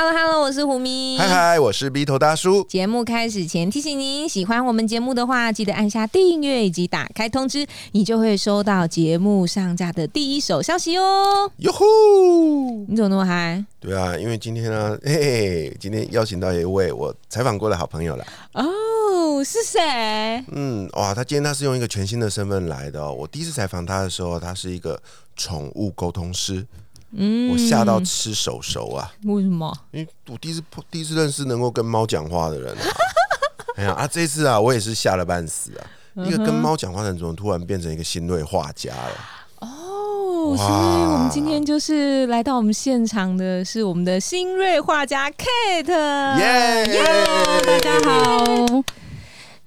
Hello Hello，我是胡咪。嗨嗨，我是 B 头大叔。节目开始前提醒您，喜欢我们节目的话，记得按下订阅以及打开通知，你就会收到节目上架的第一手消息哦。哟呼！你怎么那么嗨？对啊，因为今天呢，嘿嘿，今天邀请到一位我采访过的好朋友了。哦，是谁？嗯，哇，他今天他是用一个全新的身份来的。我第一次采访他的时候，他是一个宠物沟通师。嗯，我吓到吃手手啊！为什么？因为我第一次第一次认识能够跟猫讲话的人。哎呀啊！这次啊，我也是吓了半死啊！一个跟猫讲话的人，怎么突然变成一个新锐画家了？哦，所以我们今天就是来到我们现场的是我们的新锐画家 Kate。耶！大家好。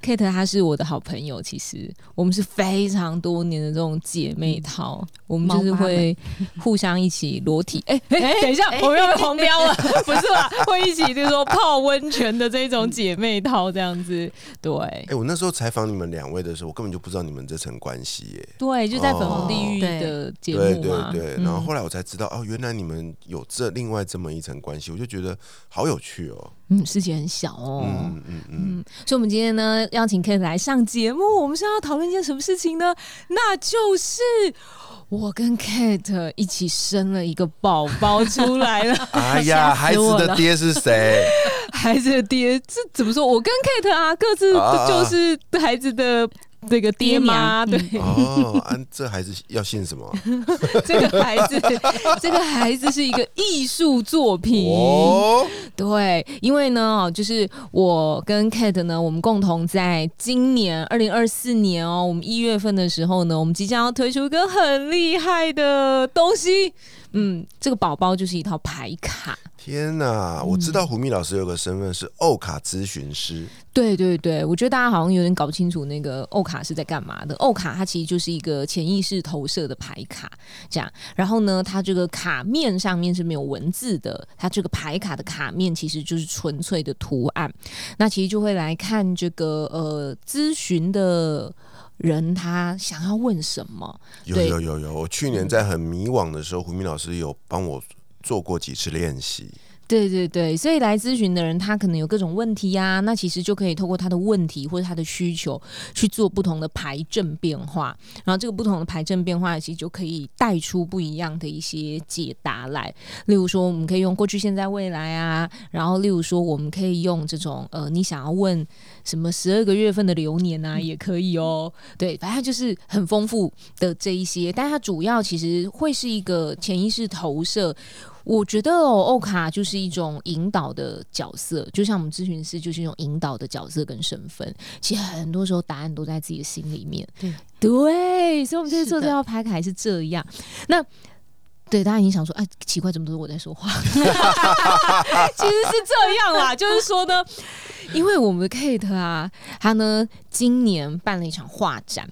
Kate 她是我的好朋友，其实我们是非常多年的这种姐妹淘，我们就是会 互相一起裸体。哎 哎，等一下，我们要被黄标了，不是吧？会一起就是说泡温泉的这种姐妹淘这样子。对，哎，我那时候采访你们两位的时候，我根本就不知道你们这层关系耶。对，就在粉红地狱的节目嘛。对对对，然后后来我才知道，哦，原来你们有这另外这么一层关系，我就觉得好有趣哦。嗯，世界很小哦。嗯嗯嗯，所以，我们今天呢，邀请 Kate 来上节目，我们是要讨论一件什么事情呢？那就是我跟 Kate 一起生了一个宝宝出来了。哎呀，孩子的爹是谁？孩子的爹，这怎么说？我跟 Kate 啊，各自就是孩子的。这个爹妈对哦，这孩子要姓什么？这个孩子，这个孩子是一个艺术作品哦。对，因为呢，就是我跟 Kate 呢，我们共同在今年二零二四年哦，我们一月份的时候呢，我们即将要推出一个很厉害的东西。嗯，这个宝宝就是一套牌卡。天哪！我知道胡咪老师有个身份是欧卡咨询师。对对对，我觉得大家好像有点搞不清楚那个欧卡是在干嘛的。欧卡它其实就是一个潜意识投射的牌卡，这样。然后呢，它这个卡面上面是没有文字的，它这个牌卡的卡面其实就是纯粹的图案。那其实就会来看这个呃咨询的。人他想要问什么？有有有有，我去年在很迷惘的时候，胡明老师有帮我做过几次练习。对对对，所以来咨询的人，他可能有各种问题呀，那其实就可以透过他的问题或者他的需求去做不同的排阵变化，然后这个不同的排阵变化，其实就可以带出不一样的一些解答来。例如说，我们可以用过去、现在、未来啊，然后例如说，我们可以用这种呃，你想要问什么十二个月份的流年啊，也可以哦。对，反正就是很丰富的这一些，但它主要其实会是一个潜意识投射。我觉得哦，欧卡就是一种引导的角色，就像我们咨询师就是一种引导的角色跟身份。其实很多时候答案都在自己的心里面。对对，所以我们这次做这套牌卡是这样。那对大家已经想说，哎，奇怪，怎么都是我在说话？其实是这样啦，就是说呢，因为我们的 Kate 啊，他呢今年办了一场画展。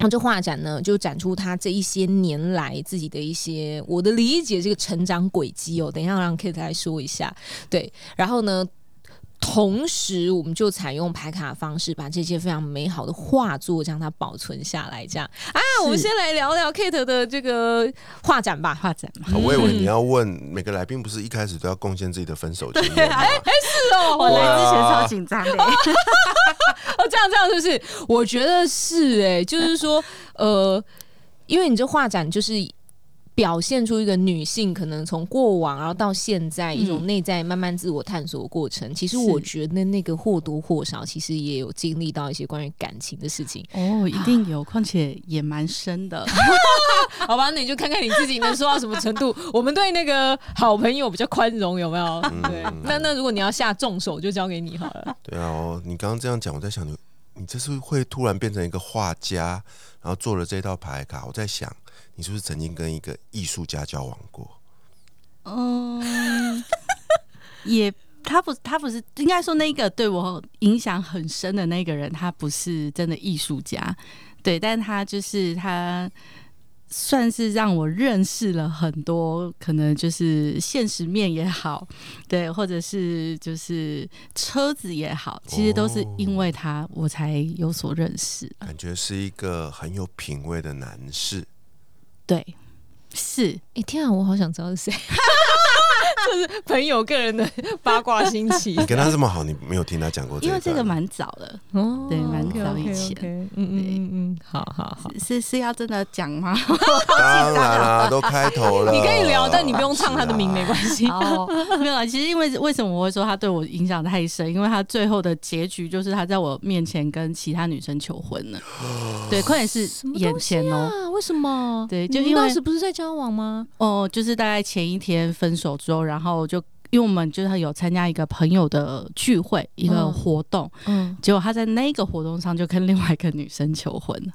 那这画展呢，就展出他这一些年来自己的一些我的理解，这个成长轨迹哦。等一下让 Kate 来说一下，对。然后呢？同时，我们就采用排卡的方式，把这些非常美好的画作将它保存下来。这样啊，我们先来聊聊 Kate 的这个画展吧。画展，我以为 你要问每个来宾，不是一开始都要贡献自己的分手经验吗？哎，是哦，我来之前超紧张的。哦，这样这样是不是？我觉得是哎，就是说，呃，因为你这画展就是。表现出一个女性可能从过往然后到现在一种内在慢慢自我探索的过程。其实我觉得那个或多或少其实也有经历到一些关于感情的事情。哦，一定有，况且也蛮深的。好吧，那你就看看你自己能说到什么程度。我们对那个好朋友比较宽容，有没有？对，那那如果你要下重手，就交给你好了。对啊，你刚刚这样讲，我在想你，你这是会突然变成一个画家，然后做了这套牌卡。我在想。你是不是曾经跟一个艺术家交往过？嗯，也他不，他不是应该说那个对我影响很深的那个人，他不是真的艺术家，对，但他就是他算是让我认识了很多，可能就是现实面也好，对，或者是就是车子也好，其实都是因为他我才有所认识，感觉是一个很有品味的男士。对，是，哎、天啊，我好想知道是谁。这是朋友个人的八卦心情你跟他这么好，你没有听他讲过一因为这个蛮早的，哦对蛮早以前嗯嗯嗯嗯，好好好，是是要真的讲吗？当然啦，都开头了，你可以聊，但你不用唱他的名，没系。关系。哦，没有啊，其实因为为什么我会说他对我影响太深？因为他最后的结局就是他在我面前跟其他女生求婚了。对，快点是眼前哦。啊？为什么？对就因为你们当时不是在交往吗？哦，就是大概前一天分手之后，然后就因为我们就是有参加一个朋友的聚会，一个嗯。活动，嗯，结果他在那个活动上就跟另外一个女生求婚。了。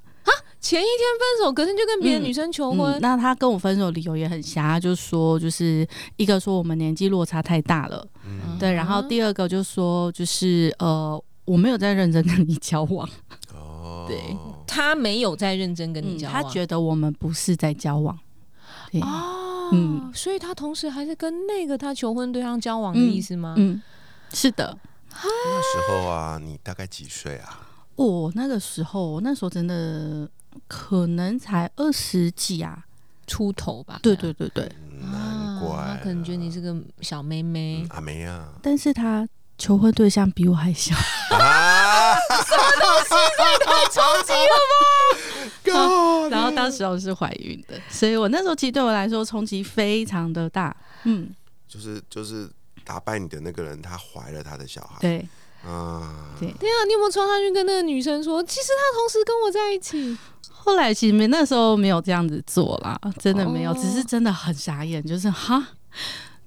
前一天分手，隔天就跟别的嗯女生求婚？嗯，。那他跟我分手理由也很瞎，他就说就是一个说我们年纪落差太大了，嗯，对，然后第二个就说就是呃我没有在认真跟你交往，哦，对。他没有在认真跟你嗯交往，他觉得我们不是在交往，对，哦，嗯。所以他同时还是跟那个他求婚对象交往的意思吗？嗯，是的，那时候啊，你大概几岁啊？我、那个时候那时候真的可能才二十几啊，出头吧？对对对对，难怪他可能觉得你是个小妹妹。嗯。阿梅啊，但是他求婚对象比我还小，啊，冲击了 God 然后当时候是怀孕的，所以我那时候其实对我来说冲击非常的大，嗯，就是就是打败你的那个人，他怀了他的小孩，对啊，对。对啊，你有没有冲上去跟那个女生说，其实他同时跟我在一起？后来其实没那时候没有这样子做啦，真的没有，哦只是真的很傻眼，就是哈，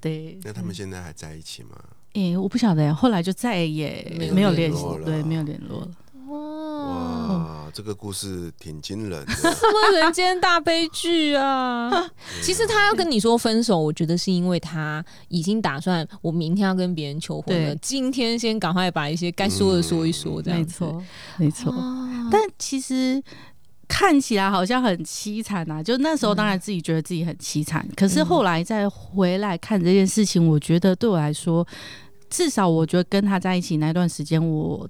对，那他们现在还在一起吗？诶、我不晓得，后来就再也没有联系，了对，没有联络了。哇，哇，这个故事挺惊人的，什么人间大悲剧啊！其实他要跟你说分手，我觉得是因为他已经打算，我明天要跟别人求婚了，今天先赶快把一些该说的说一说，这样子。没错，没错。哦但其实看起来好像很凄惨啊，就那时候当然自己觉得自己很凄惨，可是后来再回来看这件事情，我觉得对我来说，至少我觉得跟他在一起那段时间，我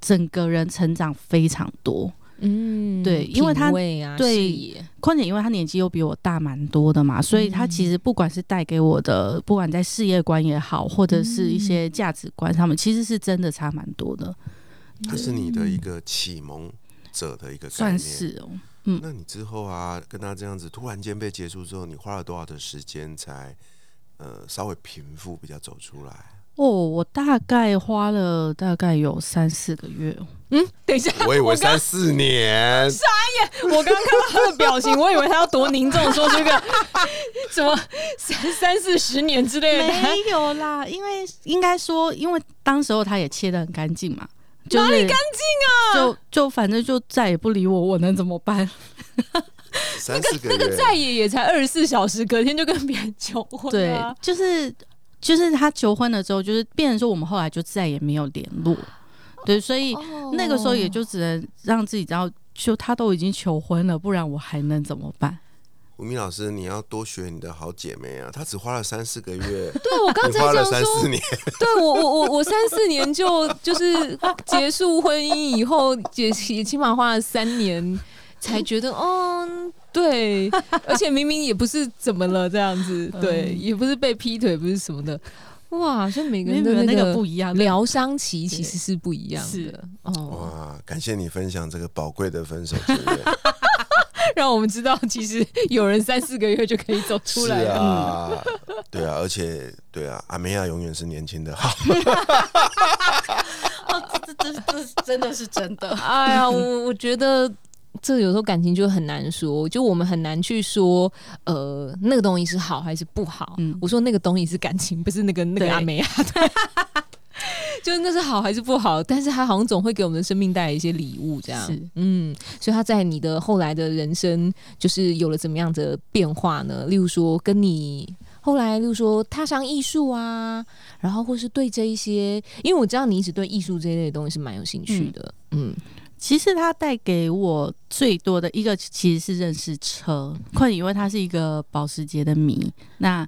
整个人成长非常多。嗯对因为他啊，对况且因为他年纪又比我大蛮多的嘛，所以他其实不管是带给我的，不管在事业观也好，或者是一些价值观上面，其实是真的差蛮多的，他是你的一个启蒙者的一个概算。是哦。嗯那你之后啊，跟他这样子突然间被结束之后，你花了多少的时间才呃稍微平复，比较走出来？哦，我大概花了大概有三四个月哦。嗯，等一下，我以为三四年，我刚刚看到他的表情，我以为他要多凝重说出一个什么三三四十年之类的。没有啦，因为应该说，因为当时候他也切的很干净嘛，就是、哪里干净啊？就就反正就再也不理我，我能怎么办？三四个月，那个再也也才二十四小时，隔天就跟别人求婚、对啊。，就是就是他求婚了之后，就是变成说我们后来就再也没有联络，对，所以哦那个时候也就只能让自己知道，就他都已经求婚了，不然我还能怎么办？吴明老师，你要多学你的好姐妹啊！她只花了三四个月，对我刚才说三四，年，对我我我我三四年就就是结束婚姻以后，也也起码花了三年才觉得，嗯，对，而且明明也不是怎么了这样子，对，也不是被劈腿，不是什么的，哇，所以每个人的没有那个个不一样的疗伤期其实是不一样是的哦，哇！感谢你分享这个宝贵的分手经验，让我们知道其实有人三四个月就可以走出是来了。啊，对啊，而且对啊，阿梅亚永远是年轻的好。哦，这这这这真的是真的。哎呀，我我觉得这有时候感情就很难说，就我们很难去说，呃，那个东西是好还是不好。嗯我说那个东西是感情，不是那个那个阿梅啊，对。就是那是好还是不好，但是他好像总会给我们的生命带来一些礼物，这样是，嗯，所以他在你的后来的人生，就是有了怎么样的变化呢？例如说，跟你后来，例如说踏上艺术啊，然后或是对这一些，因为我知道你一直对艺术这一类的东西是蛮有兴趣的，嗯其实它带给我最多的一个，其实是认识车。困因为它是一个保时捷的迷，那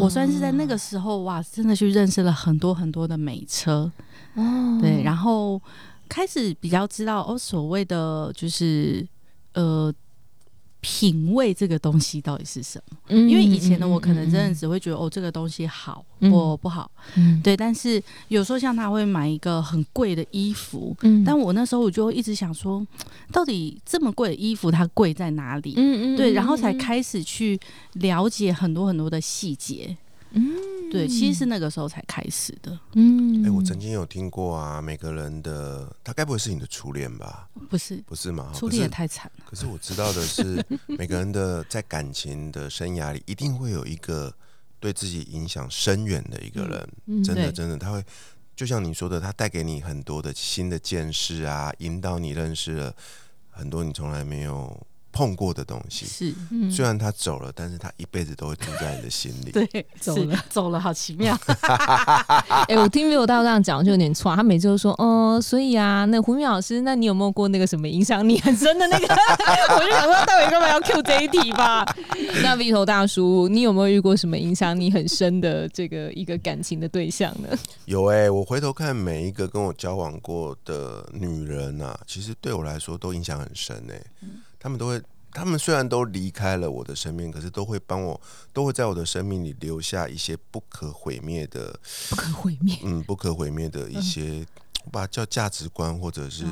我算是在那个时候哇，真的去认识了很多很多的美车。哦对，然后开始比较知道哦，所谓的就是呃。品味这个东西到底是什么？嗯因为以前的我可能真的嗯只会觉得哦，这个东西好嗯或不好，嗯对。但是有时候像他会买一个很贵的衣服，嗯但我那时候我就会一直想说，到底这么贵的衣服它贵在哪里？嗯对，然后才开始去了解很多很多的细节。嗯对，其实是那个时候才开始的，嗯哎、我曾经有听过啊，每个人的他该不会是你的初恋吧？不是不是吗？初恋也太惨了。可是我知道的是，每个人的在感情的生涯里，一定会有一个对自己影响深远的一个人。嗯真的真的，他会就像你说的，他带给你很多的新的见识啊，引导你认识了很多你从来没有碰过的东西。是，嗯虽然他走了，但是他一辈子都会住在你的心里。对，走了走了，好奇妙。哎、我听 Vivo 大这样讲就有点错，他每次都说，哦、所以啊，那胡明老师，那你有没有过那个什么影响你很深的那个？我就想说，待会干嘛要 Q 这一题吧？那 Vivo 大叔，你有没有遇过什么影响你很深的这个一个感情的对象呢？有哎、我回头看每一个跟我交往过的女人啊，其实对我来说都影响很深哎、她们都会，他们虽然都离开了我的生命，可是都会帮我，都会在我的生命里留下一些不可毁灭的，不可毁灭。嗯，不可毁灭的一些，我把它叫价值观或者是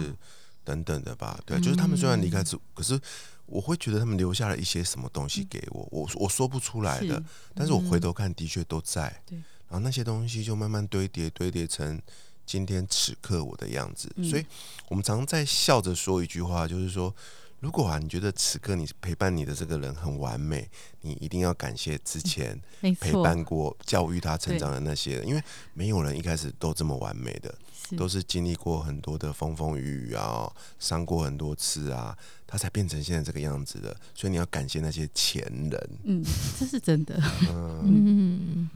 等等的吧。对，就是他们虽然离开之，可是我会觉得他们留下了一些什么东西给我，我我说不出来的是，但是我回头看的确都在。对然后那些东西就慢慢堆叠，堆叠成今天此刻我的样子。嗯所以我们常在笑着说一句话，就是说，如果啊你觉得此刻你陪伴你的这个人很完美，你一定要感谢之前陪，伴过、教育他成长的那些人，因为没有人一开始都这么完美的，是都是经历过很多的风风雨雨啊，伤过很多次啊，他才变成现在这个样子的。所以你要感谢那些前人。嗯，这是真的。嗯，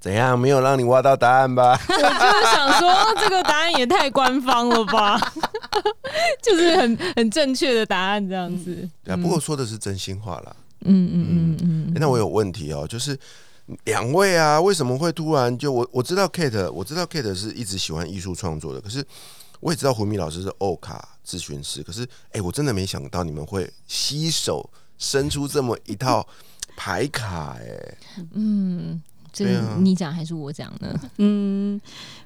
怎样？没有让你挖到答案吧？我就是想说，这个答案也太官方了吧？就是很很正确的答案这样子。对啊，不过说的是真心话啦。嗯嗯嗯嗯诶那我有问题哦，就是两位啊，为什么会突然就我我知道 Kate，我知道 Kate 是一直喜欢艺术创作的，可是我也知道胡米老师是欧卡咨询师，可是哎、我真的没想到你们会携手生出这么一套牌卡、哎，嗯，这个你讲还是我讲呢？嗯，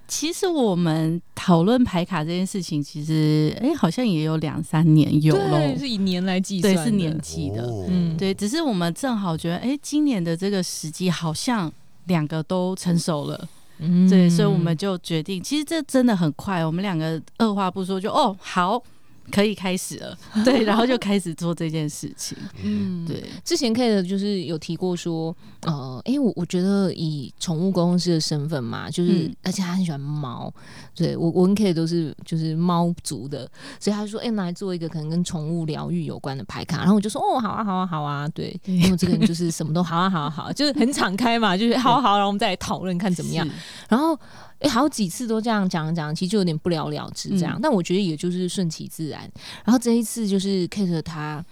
其实我们讨论牌卡这件事情，其实哎、好像也有两三年有喽。对，是以年来计算对，是年纪的。哦嗯对，只是我们正好觉得，哎、今年的这个时机好像两个都成熟了，嗯对，所以我们就决定，其实这真的很快，我们两个二话不说就哦好，可以开始了，对，然后就开始做这件事情，嗯，对，之前 K 的就是有提过说，呃，因为我我觉得以宠物公司的身份嘛，就是、嗯。而且他很喜欢猫，对我我跟 K 都是就是猫族的，所以他就说，哎、拿来做一个可能跟宠物疗愈有关的牌卡，然后我就说，哦，好啊，好啊，好啊，对，对。因为这个人就是什么都好啊，好啊，好啊，就是很敞开嘛，就是好啊好啊，然后我们再来讨论看怎么样，，然后。哎，好几次都这样讲讲，其实就有点不了了之这样。嗯但我觉得也就是顺其自然。然后这一次就是 Kate 他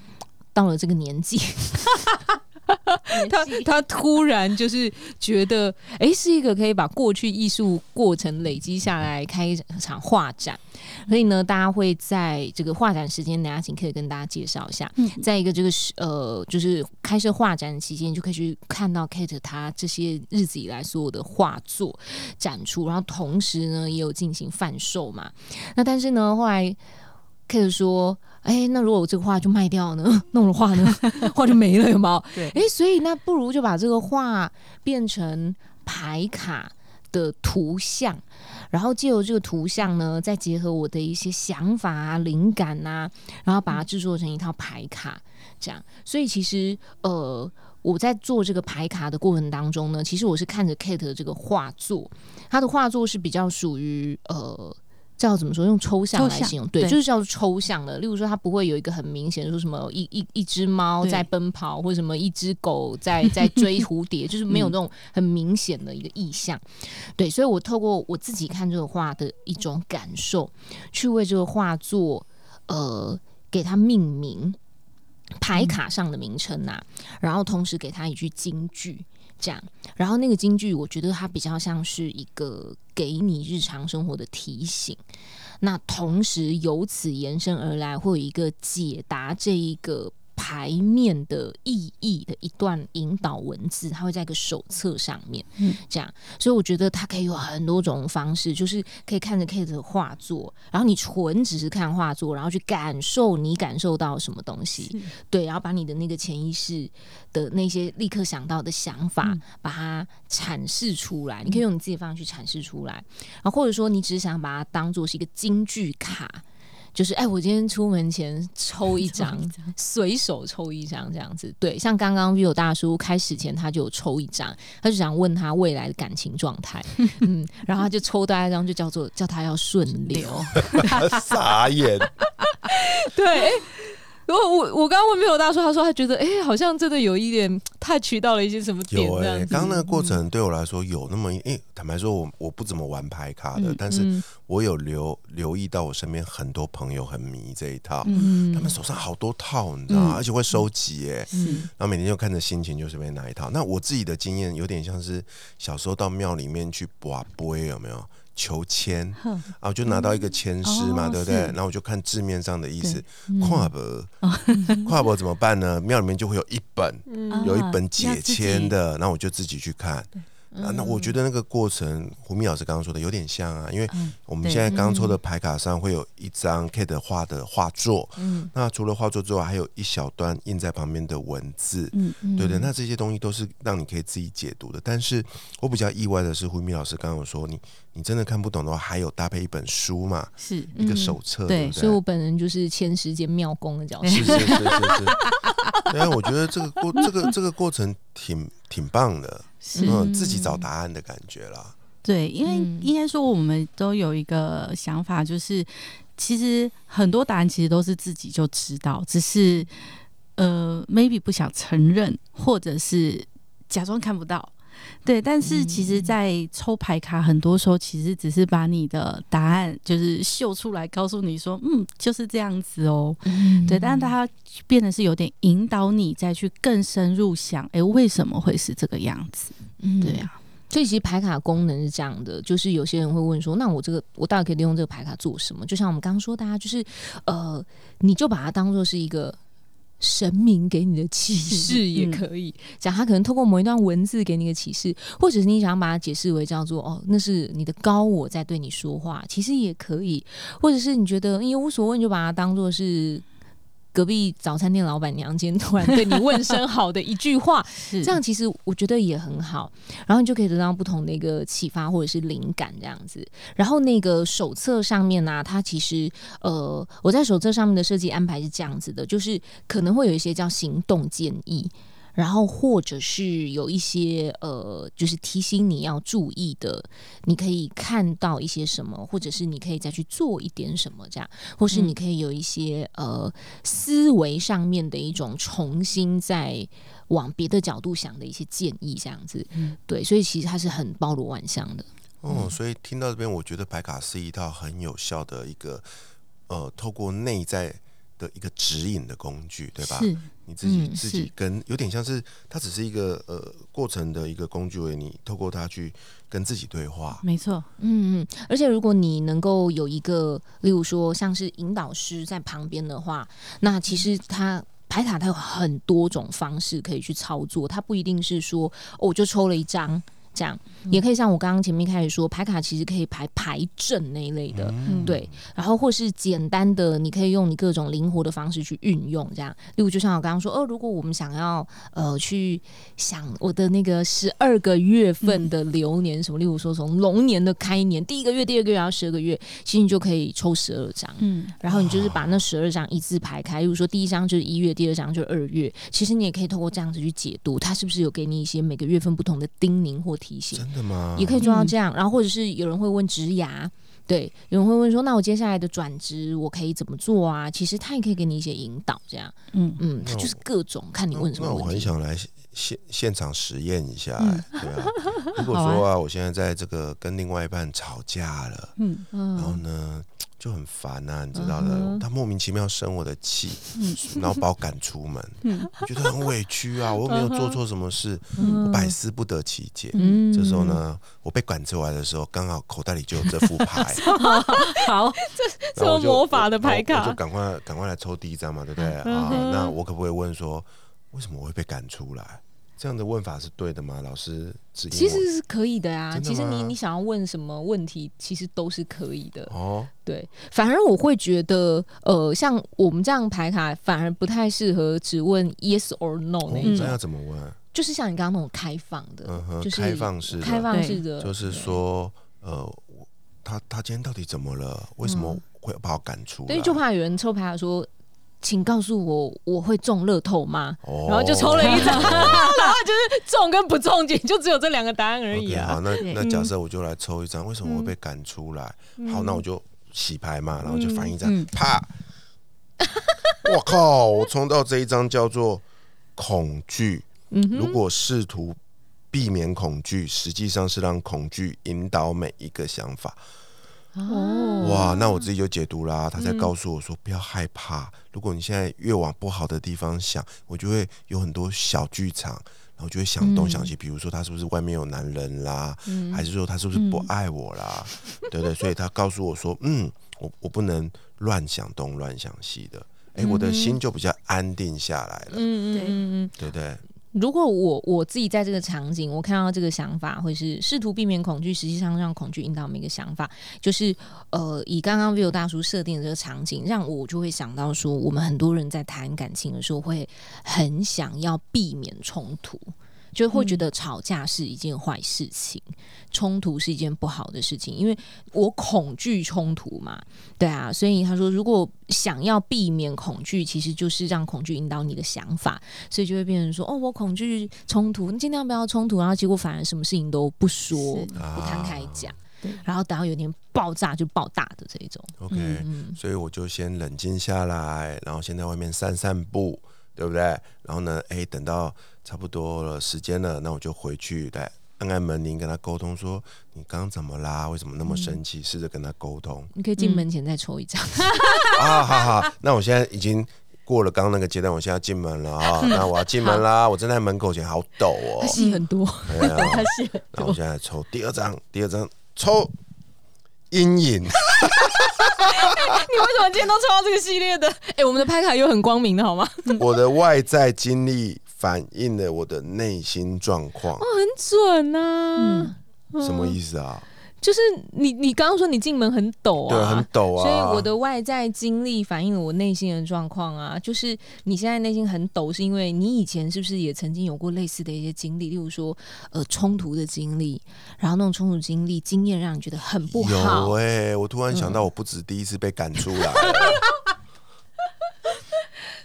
到了这个年纪，他他突然就是觉得，哎、是一个可以把过去艺术过程累积下来开一场画展，所以呢，大家会在这个画展时间，大家请可以跟大家介绍一下。嗯在一个这个是呃，就是开设画展期间，就可以去看到 Kate 他这些日子以来所有的画作展出，然后同时呢也有进行贩售嘛。那但是呢，后来 Kate 说。哎，那如果我这个画就卖掉呢？那我的画呢？画就没了，有没有？对，哎，所以那不如就把这个画变成牌卡的图像，然后借由这个图像呢，再结合我的一些想法啊、灵感啊，然后把它制作成一套牌卡，这样。所以其实呃。我在做这个牌卡的过程当中呢，其实我是看着 Kate 的这个画作，他的画作是比较属于呃叫怎么说？用抽象来形容，对，就是叫做抽象的。例如说，它不会有一个很明显说什么一一一只猫在奔跑，或者什么一只狗在 在追蝴蝶，就是没有那种很明显的一个意象。对，所以我透过我自己看这个画的一种感受，去为这个画作呃给它命名，牌卡上的名称呐、然后同时给它一句金句。这样，然后那个京剧，我觉得它比较像是一个给你日常生活的提醒。那同时由此延伸而来，会有一个解答这一个牌面的意义的一段引导文字，它会在一个手册上面，嗯这样。所以我觉得它可以有很多种方式，就是可以看着 Kate 的画作，然后你纯只是看画作，然后去感受你感受到什么东西，对，然后把你的那个潜意识的那些立刻想到的想法，嗯把它阐释出来。你可以用你自己的方式去阐释出来，然后或者说你只是想把它当做是一个京剧卡。就是哎，我今天出门前抽一 张，随手抽一张这样子。对，像刚刚 Vivo 大叔开始前他就有抽一张，他就想问他未来的感情状态，嗯，然后他就抽到一张，就叫做叫他要顺流。傻眼。对，哎我我我刚刚问 Vivo 大叔，他说他觉得哎，好像真的有一点 touch 到了一些什么点。刚刚那个过程对我来说有那么一，因为坦白说我我不怎么玩牌卡的，嗯但是嗯我有留留意到我身边很多朋友很迷这一套，嗯他们手上好多套，你知道吗？嗯而且会收集哎、是然后每天就看着心情就随便拿一套。那我自己的经验有点像是小时候到庙里面去卜卜，有没有？求签哼。啊，我就拿到一个签诗嘛，哦对不对？然后我就看字面上的意思，嗯。跨博，跨博怎么办呢？庙里面就会有一本，嗯。有一啊本解签的，然后我就自己去看。嗯啊，那我觉得那个过程，胡明老师刚刚说的有点像啊，因为嗯我们现在刚抽的牌卡上会有一张 Kate 画的画作，嗯那除了画作之外，还有一小段印在旁边的文字。嗯嗯对对，那这些东西都是让你可以自己解读的。但是我比较意外的是，胡明老师刚刚有说，你你真的看不懂的话，还有搭配一本书嘛，是一个手册，对对对？所以我本人就是前时间妙公的角色。是是是是是，因为我觉得这个过这个这个过程挺挺棒的，是嗯，自己找答案的感觉啦。对，因为嗯应该说我们都有一个想法，就是其实很多答案其实都是自己就知道，只是呃 maybe 不想承认，或者是假装看不到。对，但是其实，在抽牌卡，很多时候其实只是把你的答案就是秀出来，告诉你说，嗯，就是这样子哦。嗯对，但是它变得是有点引导你再去更深入想，诶，为什么会是这个样子？嗯对啊，所以其实牌卡功能是这样的，就是有些人会问说，那我这个我到底可以利用这个牌卡做什么？就像我们刚刚说的，啊，就是呃，你就把它当做是一个。神明给你的启示也可以，讲他可能透过某一段文字给你个启示，或者是你想把它解释为叫做哦，那是你的高我在对你说话，其实也可以，或者是你觉得也无所谓，你就把它当做是隔壁早餐店老板娘今天突然对你问声好的一句话，是这样其实我觉得也很好，然后你就可以得到不同的一个启发或者是灵感这样子。然后那个手册上面呢、它其实呃，我在手册上面的设计安排是这样子的，就是可能会有一些叫行动建议。然后或者是有一些呃，就是提醒你要注意的，你可以看到一些什么，或者是你可以再去做一点什么，这样，或是你可以有一些呃思维上面的一种重新再往别的角度想的一些建议，这样子，嗯对，所以其实它是很包罗万象的。哦，所以听到这边，我觉得白卡是一套很有效的一个呃，透过内在的一个指引的工具，对吧？是你自己、嗯自己跟有点像是它只是一个呃过程的一个工具而已，你透过它去跟自己对话。没错，嗯嗯，而且如果你能够有一个，例如说像是引导师在旁边的话，那其实他。牌卡它有很多种方式可以去操作，它不一定是说、哦、我就抽了一张这样，也可以像我刚刚前面开始说，排卡其实可以排排阵那一类的，嗯对，然后或是简单的，你可以用你各种灵活的方式去运用，这样。例如，就像我刚刚说，哦，如果我们想要呃去想我的那个十二个月份的流年什么，例如说从龙年的开年第一个月、第二个月，然后十二个月，其实你就可以抽十二张。嗯，然后你就是把那十二张一字排开，例如说第一张就是一月，第二张就是二月。其实你也可以透过这样子去解读，它是不是有给你一些每个月份不同的叮咛或提醒。真的吗？也可以做到这样。然后或者是有人会问职涯，对，有人会问说，那我接下来的转职我可以怎么做啊？其实他也可以给你一些引导，这样，嗯嗯，他就是各种看你问什么那我。很想来现现场实验一下、对啊。如果说啊，我现在在这个跟另外一半吵架了，嗯然后嗯，呢就很烦呐、你知道的，嗯他莫名其妙生我的气，嗯。然后把我赶出门，嗯。我觉得很委屈啊，我又没有做错什么事，嗯我百思不得其解。嗯。这时候，呢，我被赶出来的时候，刚好口袋里就有这副牌，好，这么魔法的牌卡。就赶快赶快来抽第一张嘛，对不对？嗯啊，那我可不可以问说，为什么我会被赶出来？这样的问法是对的吗？老师指其实是可以的啊。的其实你你想要问什么问题，其实都是可以的。哦，对，反而我会觉得，呃，像我们这样排卡，反而不太适合只问 yes or no 那一种，哦那要怎么问？就是像你刚刚那种开放的，嗯哼，就是开放式的，开放式的，就是说，呃，他他今天到底怎么了？为什么会把我赶出来？对，就怕有人抽牌卡说。请告诉我，我会中乐透吗？哦然后就抽了一张，然后就是中跟不中，就就只有这两个答案而已好，啊。那那假设我就来抽一张，为什么我会被赶出来？好，那我就洗牌嘛，然后就翻一张，嗯啪！我靠！我抽到这一张叫做恐惧。嗯如，果试图避免恐惧，实际上是让恐惧引导每一个想法。哦，哇，那我自己就解读啦。他在嗯告诉我说，不要害怕。如果你现在越往不好的地方想，我就会有很多小剧场，然后就会想东想西。比如说，他是不是外面有男人啦？嗯还是说他是不是不爱我啦？对不对？所以他告诉我说，嗯，我我不能乱想东乱想西的。哎、我的心就比较安定下来了，对嗯嗯。对不对？如果我我自己在这个场景，我看到这个想法，会是试图避免恐惧，实际上让恐惧引导我们一个想法，就是呃，以刚刚 view 大叔设定的这个场景，让我就会想到说，我们很多人在谈感情的时候，会很想要避免冲突。就会觉得吵架是一件坏事情，冲突是一件不好的事情，因为我恐惧冲突嘛，对啊，所以他说，如果想要避免恐惧，其实就是让恐惧引导你的想法，所以就会变成说，哦，我恐惧冲突，你尽量不要冲突，然后结果反而什么事情都不说，不摊开讲对，然后等到有点爆炸就爆大的这一种，OK，、嗯，所以我就先冷静下来，然后先在外面散散步，对不对？然后呢，哎，等到差不多了时间了，那我就回去来按按门铃，跟他沟通说你刚刚怎么啦？为什么那么生气？试着跟他沟通你可以进门前再抽一张，啊，好好，那我现在已经。过了刚刚那个阶段，我现在要进门了啊！那我要进门啦，我站在门口前，好抖哦他。戏很多，他戏很那我多。现在抽第二张，第二张抽阴影。你为什么今天都抽到这个系列的？哎、我们的拍卡又很光明的好吗？我的外在经历反映了我的内心状况，很准啊，嗯。什么意思啊？就是你你刚刚说你进门很抖对，很啊。陡啊。所以我的外在经历反映了我内心的状况啊，就是你现在内心很抖，是因为你以前是不是也曾经有过类似的一些经历，例如说呃冲突的经历，然后那种冲突经历经验让你觉得很不好。有，哎、我突然想到，我不止第一次被赶出来，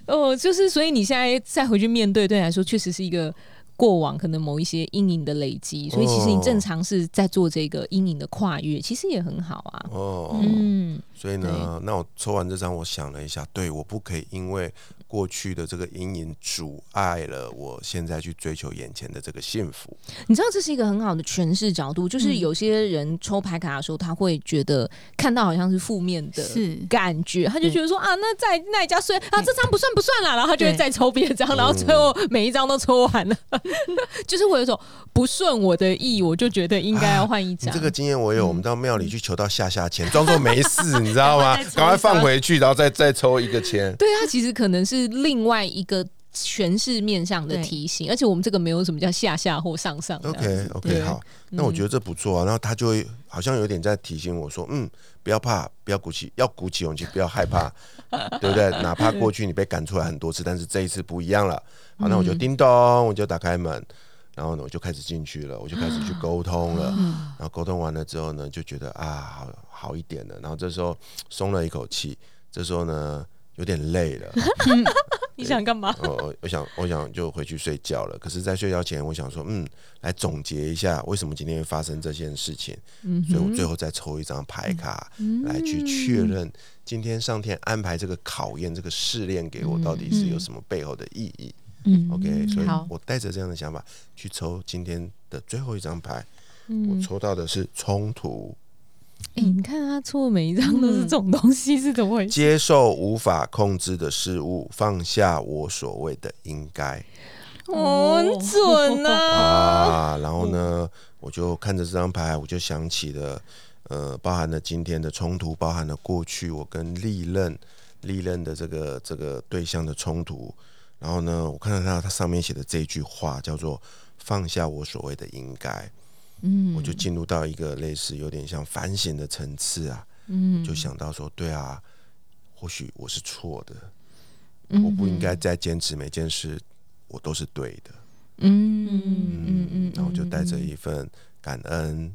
哦，就是所以你现在再回去面对，对你来说确实是一个过往可能某一些阴影的累积，所以其实你正常是在做这个阴影的跨越，其实也很好啊。哦，嗯，所以呢，那我抽完这张，我想了一下，对，我不可以因为过去的这个阴影阻碍了我现在去追求眼前的这个幸福。你知道这是一个很好的诠释角度，就是嗯。有些人抽牌卡的时候，他会觉得看到好像是负面的是。感觉，他就觉得说啊，那在那一家睡啊，这张不算不算啦，然后他就会再抽别张，然后最后每一张都抽完了，就是我有一种不顺我的意，我就觉得应该要换一你张。这个经验我有，我们到庙里去求到下下签，装作没事，你知道吗？赶快放回去，然后再再抽一个签。对，啊其实可能是另外一个诠释面上的对提醒，而且我们这个没有什么叫下下或上上。OK OK，好，那我觉得这不错啊。然后他就会好像有点在提醒我说，嗯，不要怕，不要鼓起，要鼓起勇气，不要害怕，对不对？哪怕过去你被赶出来很多次，但是这一次不一样了。好，那我就嗯叮咚，我就打开门，然后呢，我就开始进去了，我就开始去沟通了。然后沟通完了之后呢，就觉得啊，好好一点了。然后这时候松了一口气，这时候呢有点累了，你想干嘛？我我我想我想就回去睡觉了。可是，在睡觉前，我想说，嗯，来总结一下为什么今天会发生这件事情。嗯所以我最后再抽一张牌卡来去确认今天上天安排这个考验、这个试炼给我，到底是有什么背后的意义。嗯。OK，所以我带着这样的想法去抽今天的最后一张牌，我嗯，抽到的是冲突，哎、你看他出的每一张都是这种东西，是怎么回事？接受无法控制的事物，放下我所谓的应该哦，很准啊！啊。然后呢，我就看着这张牌，我就想起了，呃，包含了今天的冲突，包含了过去我跟历任历任的这个这个对象的冲突。然后呢，我看到他他上面写的这一句话叫做“放下我所谓的应该”，嗯。我就进入到一个类似有点像反省的层次啊，嗯。就想到说，对啊，或许我是错的，嗯。我不应该再坚持每件事我都是对的。嗯嗯嗯嗯，然后就带着一份感恩、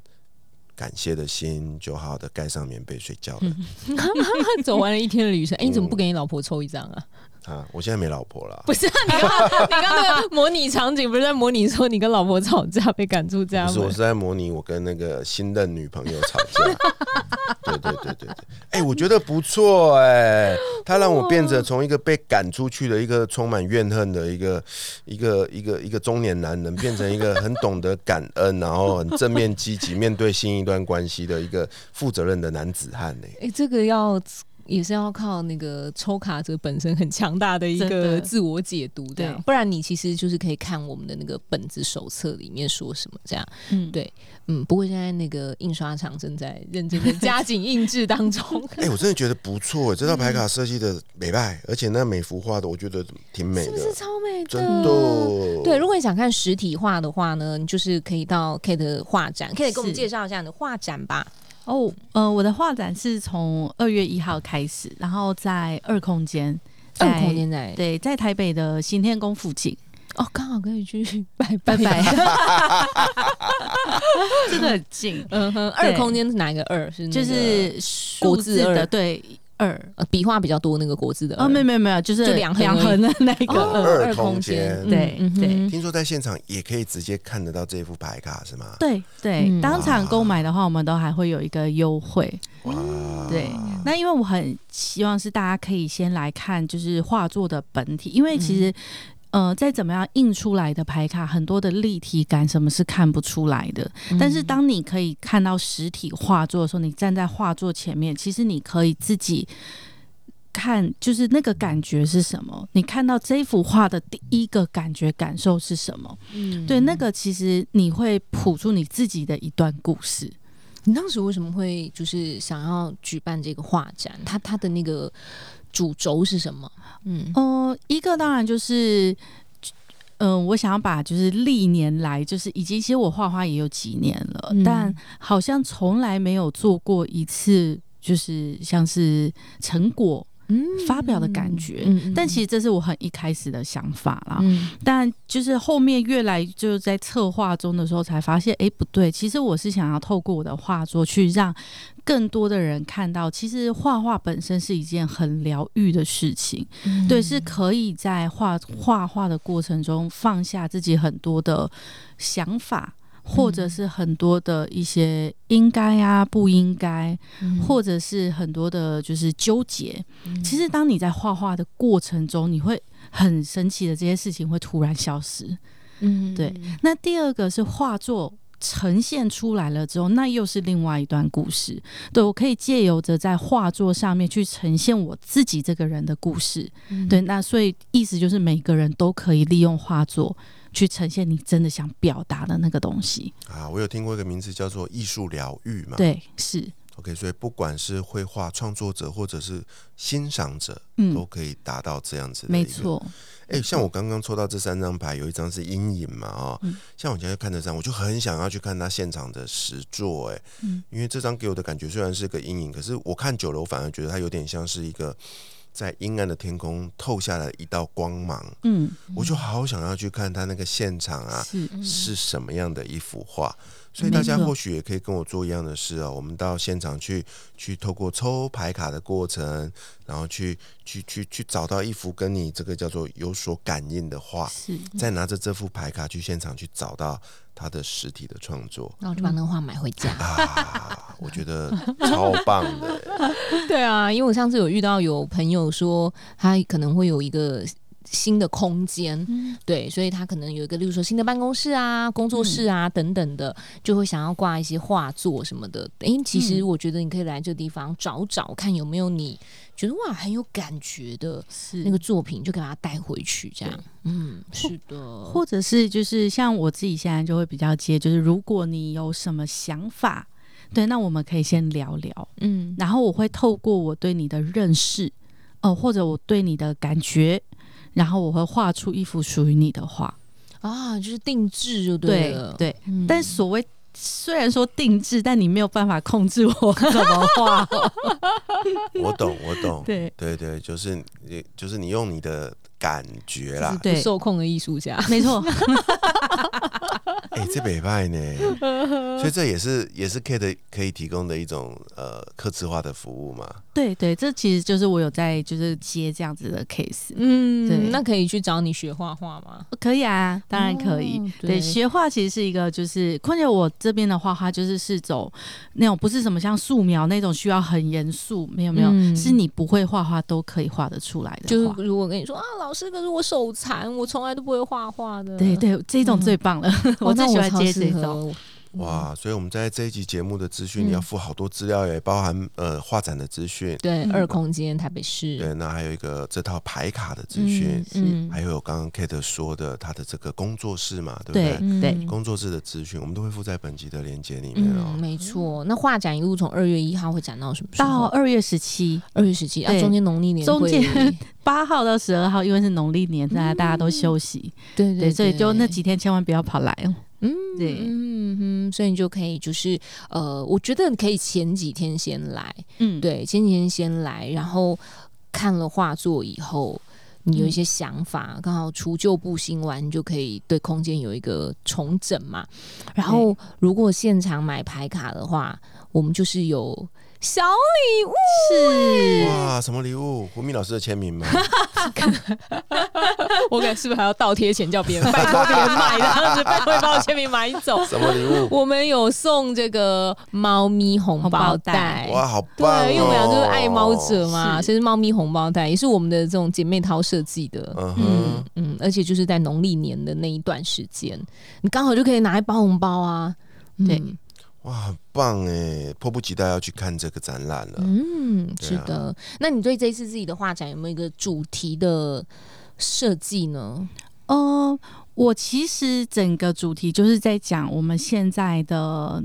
感谢的心，就好好的盖上棉被睡觉了。走完了一天的旅程，哎、你怎么不给你老婆抽一张啊？啊，我现在没老婆了，不是啊，你刚刚 你刚刚那个模拟场景不是在模拟说你跟老婆吵架被赶出家不是，我是？在模拟我跟那个新的女朋友吵架。对对对对对，哎、我觉得不错哎、他让我变成从一个被赶出去的一个充满怨恨的一个一个一个一个中年男人，变成一个很懂得感恩，然后很正面积极面对新一段关系的一个负责任的男子汉呢、哎、这个要也是要靠那个抽卡者本身很强大的一个自我解读，这样对不然你其实就是可以看我们的那个本子手册里面说什么这样。嗯，对嗯，不过现在那个印刷厂正在认真的加紧印制当中。哎、我真的觉得不错，这套牌卡设计的美败，而且那每幅画的我觉得挺美的，是不是超美的？真的。对，如果你想看实体画的话呢，你就是可以到 Kate 的画展，可以给我们介绍一下你的画展吧。哦，呃，我的画展是从二月一号开始，然后在二空间，二在空间在对，在台北的行天宫附近，哦，刚好可以去 拜拜拜拜，真的很近，嗯哼，二空间是哪一个二？是就是数字二的对二。呃笔画比较多那个国字的二哦，没有没有没有，就是就两横两横的那个哦二。二空空间对嗯对听说在现场也可以直接看得到这副牌卡是吗？对对，嗯当场购买的话，我们都还会有一个优惠。哇，对，那因为我很希望是大家可以先来看，就是画作的本体，因为其实。呃，再怎么样印出来的牌卡，很多的立体感什么是看不出来的。但是当你可以看到实体画作的时候，你站在画作前面，其实你可以自己看，就是那个感觉是什么。你看到这幅画的第一个感觉感受是什么？嗯对，那个其实你会谱出你自己的一段故事。你当时为什么会就是想要举办这个画展？他他的那个主轴是什么？嗯哦、一个当然就是，嗯、我想要把就是历年来，就是以及其实我画画也有几年了，嗯但好像从来没有做过一次，就是像是成果嗯发表的感觉。嗯但其实这是我很一开始的想法啦，嗯。但就是后面越来就是在策划中的时候才发现，哎、不对，其实我是想要透过我的画作去让更多的人看到，其实画画本身是一件很疗愈的事情。嗯。对，是可以在画画画的过程中放下自己很多的想法，或者是很多的一些应该啊、不应该，嗯或者是很多的就是纠结。嗯其实，当你在画画的过程中，你会很神奇的这些事情会突然消失。嗯对那第二个是画作。呈现出来了之后，那又是另外一段故事。对我可以借由着在画作上面去呈现我自己这个人的故事，嗯对，那所以意思就是每个人都可以利用画作去呈现你真的想表达的那个东西。啊，我有听过一个名字叫做艺术疗愈嘛。对，是，OK，所以不管是绘画创作者或者是欣赏者，嗯都嗯，可以达到这样子的。没。错，哎、像我刚刚抽到这三张牌，有一张是阴影嘛，哦，嗯像我今天看这张，我就很想要去看他现场的实作，哎，嗯因为这张给我的感觉虽然是个阴影，可是我看久了，我反而觉得它有点像是一个在阴暗的天空透下了一道光芒，嗯，我就好想要去看他那个现场啊，是，是什么样的一幅画。所以大家或许也可以跟我做一样的事哦。我们到现场去，去透过抽牌卡的过程，然后去去去去找到一幅跟你这个叫做有所感应的画，是再拿着这副牌卡去现场去找到他的实体的创作然后就把那个画买回家。啊，我觉得超棒的。对啊，因为我上次有遇到有朋友说，他可能会有一个新的空间，嗯。对，所以他可能有一个，例如说新的办公室啊、工作室啊、等等的，就会想要挂一些画作什么的。诶，其实嗯。我觉得你可以来这地方找找看有没有你觉得哇很有感觉的那个作品，就给它带回去，这样。嗯，是的，或者是就是像我自己现在就会比较接，就是如果你有什么想法，对，那我们可以先聊聊，嗯。然后我会透过我对你的认识，哦、或者我对你的感觉，然后我会画出一幅属于你的画。啊，就是定制就对了，对，嗯但所谓虽然说定制，但你没有办法控制我怎么画。我懂，我懂。对，对对，就是你，就是你用你的感觉啦。不受控的艺术家。没错，哎、这北派呢，所以这也是也是 Kate 可以提供的一种呃客制化的服务嘛。对对，这其实就是我有在就是接这样子的 case。嗯，对那可以去找你学画画吗？可以啊，当然可以。哦对，学画其实是一个，就是况且我这边的画画就是是走那种不是什么像素描那种需要很严肃，没有没有，嗯是你不会画画都可以画得出来的。就是如果跟你说啊，老师，可是我手残，我从来都不会画画的。对对，这种最棒了，我 哦，最喜欢接这种。哇，所以我们在这一集节目的资讯，嗯。你要附好多资料，也包含呃画展的资讯，对，嗯。二空间台北市。对，那还有一个这套牌卡的资讯，嗯，还有刚刚 Kate 说的他的这个工作室嘛，对不对对？嗯。工作室的资讯，我们都会附在本集的链接里面哦。嗯，。没错。那画展一路从二月一号会展到什么时候？到二月十七、二月十七啊，中间农历年中间 八号到十二号，因为是农历年，大家大家都休息，对对，所以就那几天千万不要跑来哦。嗯，对嗯哼，所以你就可以就是呃，我觉得你可以前几天先来，嗯，对，前几天先来，然后看了画作以后，你有一些想法，刚好除旧布新完，你就可以对空间有一个重整嘛。然后如果现场买牌卡的话，我们就是有小礼物，是哇，什么礼物？胡明老师的签名吗？我感觉是不是还要倒贴钱叫别人 拜托别人买这样子，拜托你把我签名买走。什么礼物？我们有送这个猫咪红包袋袋。哇，好棒、哦！对，因为我们俩就是爱猫者嘛，是所以是猫咪红包袋，也是我们的这种姐妹淘设计的。嗯嗯，嗯，而且就是在农历年的那一段时间，你刚好就可以拿来包红包啊。对嗯哇，很棒哎，迫不及待要去看这个展览了。嗯，啊是的。那你对这一次自己的画展有没有一个主题的设计呢？呃，我其实整个主题就是在讲我们现在的，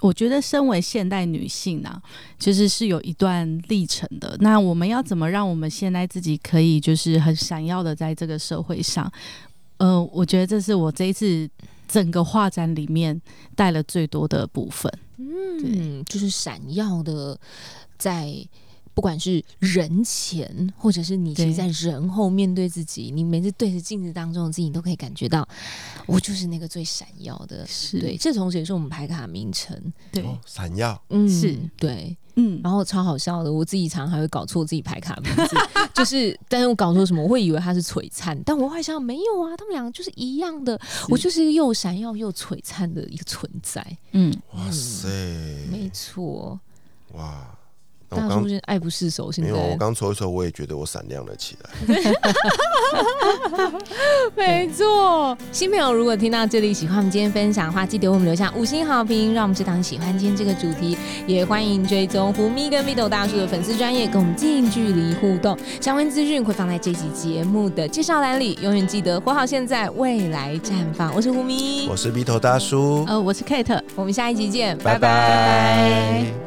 我觉得身为现代女性啊，其实是有一段历程的。那我们要怎么让我们现在自己可以就是很闪耀的在这个社会上？呃，我觉得这是我这一次整个画展里面带了最多的部分。嗯，就是闪耀的在。不管是人前，或者是你其实，在人后面对自己，你每次对着镜子当中的自己，你都可以感觉到，我就是那个最闪耀的。是对，这同时也是我们牌卡名称。对，哦，闪耀，嗯，是对。嗯，然后超好笑的，我自己常常还会搞错自己牌卡名字，就是，但是我搞错什么，我会以为他是璀璨，但我后来想想没有啊，他们两个就是一样的，我就是一个又闪耀又璀璨的一个存在，嗯，哇塞，没错。哇！那我刚爱不释手？现在没有，我在刚抽一抽，我也觉得我闪亮了起来。没错。新朋友如果听到这里喜欢我们今天分享的话，记得为我们留下五星好评，让我们知道你喜欢今天这个主题。也欢迎追踪胡咪跟 Middle 大叔的粉丝专业，跟我们近距离互动。相关资讯会放在这集节目的介绍栏里。永远记得活好现在，未来绽放。我是胡咪我，是鼻头大叔，呃，我是 Kate。我们下一集见，拜拜拜拜